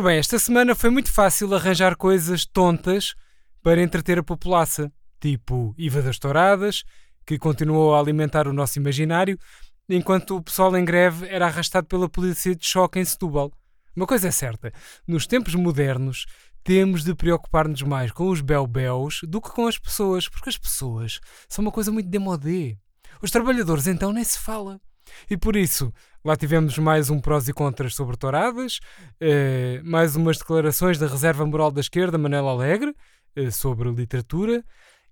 Ora bem, esta semana foi muito fácil arranjar coisas tontas para entreter a população, tipo IVA das Touradas, que continuou a alimentar o nosso imaginário, enquanto o pessoal em greve era arrastado pela polícia de choque em Setúbal. Uma coisa é certa, nos tempos modernos temos de preocupar-nos mais com os bel-belos do que com as pessoas, porque as pessoas são uma coisa muito demodé. Os trabalhadores então nem se fala. E por isso, lá tivemos mais um prós e contras sobre touradas, eh, mais umas declarações da reserva moral da esquerda, Manela Alegre, eh, sobre literatura.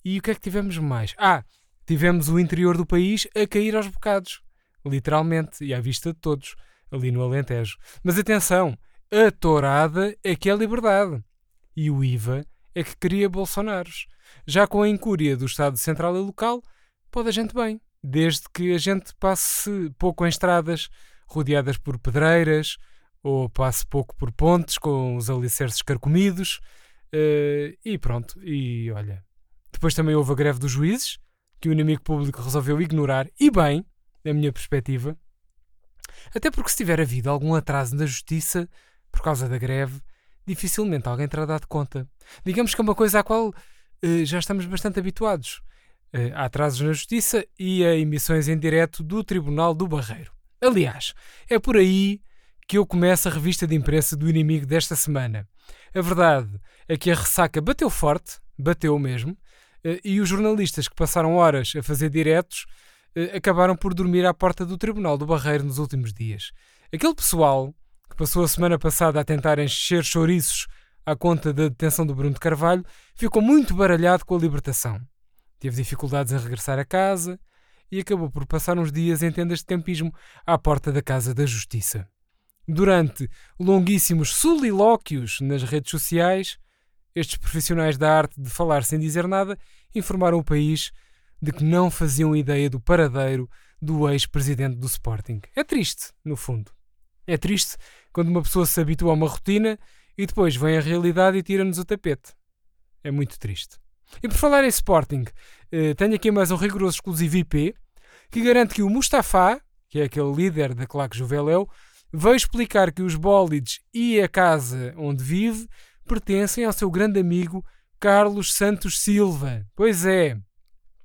E o que é que tivemos mais? Ah, tivemos o interior do país a cair aos bocados, literalmente, e à vista de todos, ali no Alentejo. Mas atenção, a tourada é que é liberdade. E o IVA é que cria Bolsonaros. Já com a incúria do Estado Central e Local, pode a gente bem desde que a gente passe pouco em estradas rodeadas por pedreiras ou passe pouco por pontes com os alicerces carcomidos. Uh, e pronto, e olha. Depois também houve a greve dos juízes, que o inimigo público resolveu ignorar, e bem, na minha perspectiva. Até porque se tiver havido algum atraso na justiça por causa da greve, dificilmente alguém terá dado conta. Digamos que é uma coisa à qual uh, já estamos bastante habituados. Eh, há atrasos na Justiça e a emissões em direto do Tribunal do Barreiro. Aliás, é por aí que eu começo a revista de imprensa do inimigo desta semana. A verdade é que a ressaca bateu forte, bateu mesmo, eh, e os jornalistas que passaram horas a fazer diretos eh, acabaram por dormir à porta do Tribunal do Barreiro nos últimos dias. Aquele pessoal que passou a semana passada a tentar encher chouriços à conta da detenção do Bruno de Carvalho ficou muito baralhado com a libertação. Teve dificuldades em regressar a casa e acabou por passar uns dias em tendas de campismo à porta da Casa da Justiça. Durante longuíssimos solilóquios nas redes sociais, estes profissionais da arte de falar sem dizer nada informaram o país de que não faziam ideia do paradeiro do ex-presidente do Sporting. É triste, no fundo. É triste quando uma pessoa se habitua a uma rotina e depois vem a realidade e tira-nos o tapete. É muito triste. E por falar em Sporting, uh, tenho aqui mais um rigoroso exclusivo IP que garante que o Mustafa, que é aquele líder da claque Juveléu, veio explicar que os bólides e a casa onde vive pertencem ao seu grande amigo Carlos Santos Silva. Pois é,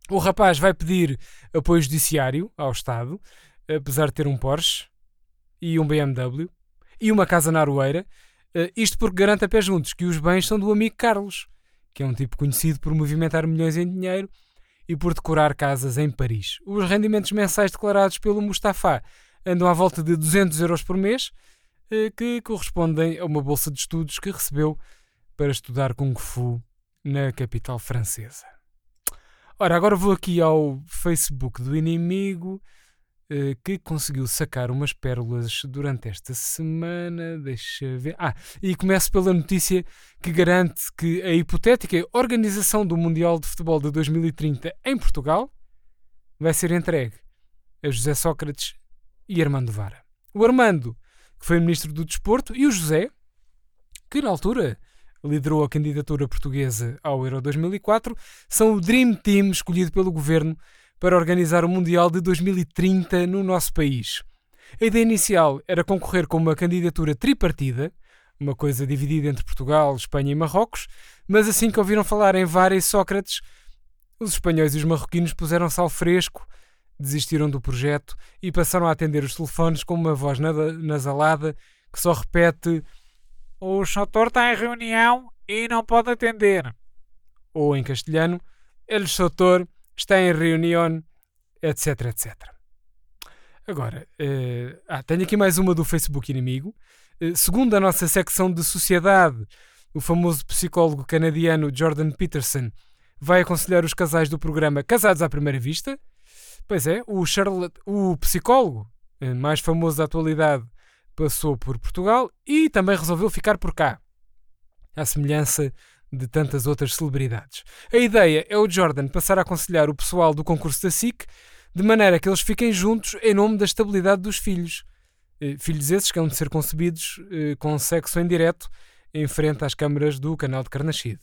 o rapaz vai pedir apoio judiciário ao Estado, apesar de ter um Porsche e um BMW e uma casa na Aroeira, uh, isto porque garante a pé juntos que os bens são do amigo Carlos que é um tipo conhecido por movimentar milhões em dinheiro e por decorar casas em Paris. Os rendimentos mensais declarados pelo Mustafa andam à volta de 200 euros por mês, eh, que correspondem a uma bolsa de estudos que recebeu para estudar Kung Fu na capital francesa. Ora, agora vou aqui ao Facebook do inimigo que conseguiu sacar umas pérolas durante esta semana. Deixa ver. Ah, e começo pela notícia que garante que a hipotética organização do Mundial de Futebol de 2030 em Portugal vai ser entregue a José Sócrates e Armando Vara. O Armando, que foi ministro do Desporto, e o José, que na altura liderou a candidatura portuguesa ao Euro 2004, são o Dream Team escolhido pelo governo para organizar o Mundial de 2030 no nosso país. A ideia inicial era concorrer com uma candidatura tripartida, uma coisa dividida entre Portugal, Espanha e Marrocos, mas assim que ouviram falar em Vara e Sócrates, os espanhóis e os marroquinos puseram-se ao fresco, desistiram do projeto e passaram a atender os telefones com uma voz nasalada que só repete: O Soutor está em reunião e não pode atender. Ou em castelhano: El Soutor está em reunião, etc, etc. Agora, uh, ah, tenho aqui mais uma do Facebook Inimigo. Uh, segundo a nossa secção de sociedade, o famoso psicólogo canadiano Jordan Peterson vai aconselhar os casais do programa Casados à Primeira Vista. Pois é, o, Charlotte, o psicólogo uh, mais famoso da atualidade passou por Portugal e também resolveu ficar por cá. À semelhança de tantas outras celebridades. A ideia é o Jordan passar a aconselhar o pessoal do concurso da SIC de maneira que eles fiquem juntos em nome da estabilidade dos filhos. Eh, filhos esses que hão de ser concebidos eh, com sexo em direto em frente às câmaras do canal de Carnachide,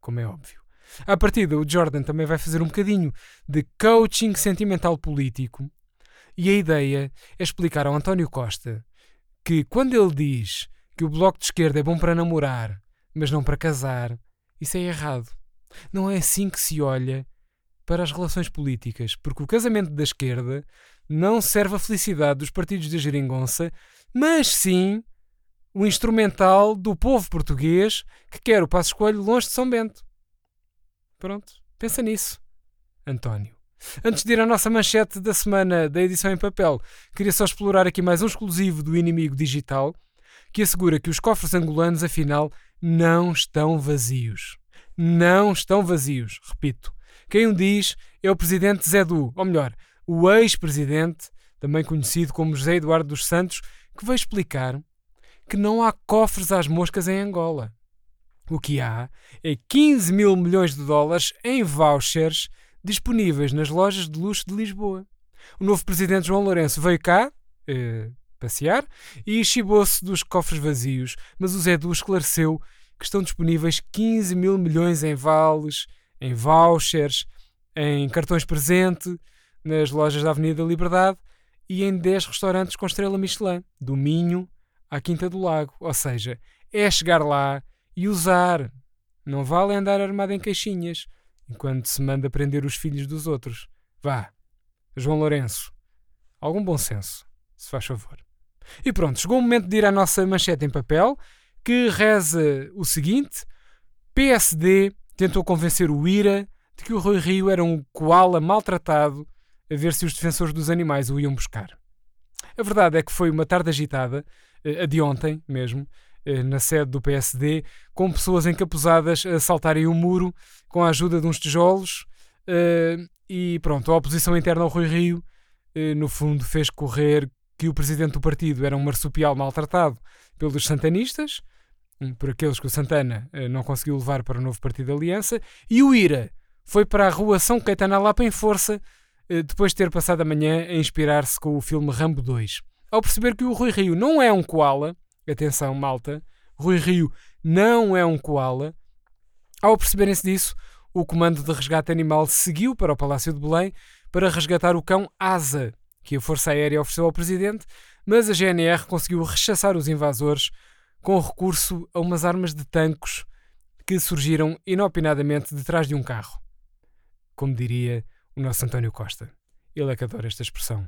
como é óbvio. À partida, o Jordan também vai fazer um bocadinho de coaching sentimental político e a ideia é explicar ao António Costa que quando ele diz que o bloco de esquerda é bom para namorar, mas não para casar, isso é errado. Não é assim que se olha para as relações políticas, porque o casamento da esquerda não serve à felicidade dos partidos de geringonça, mas sim o instrumental do povo português que quer o Passo Escolho longe de São Bento. Pronto, pensa nisso, António. Antes de ir à nossa manchete da semana da edição em papel, queria só explorar aqui mais um exclusivo do inimigo digital que assegura que os cofres angolanos, afinal, não estão vazios. Não estão vazios, repito. Quem o diz é o presidente Zé Du, ou melhor, o ex-presidente, também conhecido como José Eduardo dos Santos, que veio explicar que não há cofres às moscas em Angola. O que há é 15 mil milhões de dólares em vouchers disponíveis nas lojas de luxo de Lisboa. O novo presidente João Lourenço veio cá eh, passear e chibou-se dos cofres vazios, mas o Zé Du esclareceu que estão disponíveis 15 mil milhões em vales, em vouchers, em cartões presente, nas lojas da Avenida Liberdade e em 10 restaurantes com estrela Michelin, do Minho à Quinta do Lago. Ou seja, é chegar lá e usar. Não vale andar armado em caixinhas enquanto se manda prender os filhos dos outros. Vá, João Lourenço, algum bom senso, se faz favor. E pronto, chegou o momento de ir à nossa manchete em papel, que reza o seguinte: PSD tentou convencer o IRA de que o Rui Rio era um koala maltratado a ver se os defensores dos animais o iam buscar. A verdade é que foi uma tarde agitada, eh, a de ontem mesmo, eh, na sede do PSD, com pessoas encapuzadas a saltarem o um muro com a ajuda de uns tijolos. Eh, e pronto, a oposição interna ao Rui Rio, no fundo, fez correr que o presidente do partido era um marsupial maltratado pelos santanistas, por aqueles que o Santana não conseguiu levar para o novo partido de aliança, e o IRA foi para a rua São Caetano Lapa em força, depois de ter passado a manhã a inspirar-se com o filme Rambo 2 ao perceber que o Rui Rio não é um koala, atenção malta, Rui Rio não é um koala, ao perceberem-se disso, o comando de resgate animal seguiu para o Palácio de Belém para resgatar o cão Asa, que a Força Aérea ofereceu ao presidente, mas a GNR conseguiu rechaçar os invasores com recurso a umas armas de tancos que surgiram inopinadamente detrás de um carro. Como diria o nosso António Costa. Ele é que adora esta expressão.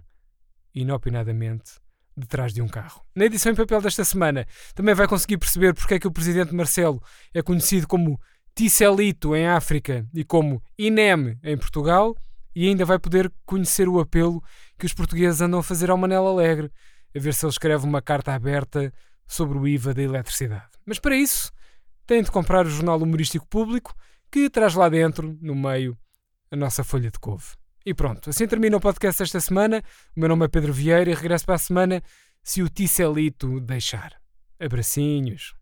Inopinadamente detrás de um carro. Na edição em papel desta semana também vai conseguir perceber porque é que o presidente Marcelo é conhecido como Ticelito em África e como INEM em Portugal e ainda vai poder conhecer o apelo que os portugueses andam a fazer ao Manel Alegre, a ver se ele escreve uma carta aberta sobre o IVA da eletricidade. Mas para isso, tem de comprar o Jornal Humorístico Público, que traz lá dentro, no meio, a nossa folha de couve. E pronto, assim termina o podcast esta semana. O meu nome é Pedro Vieira e regresso para a semana se o Ticelito deixar. Abracinhos.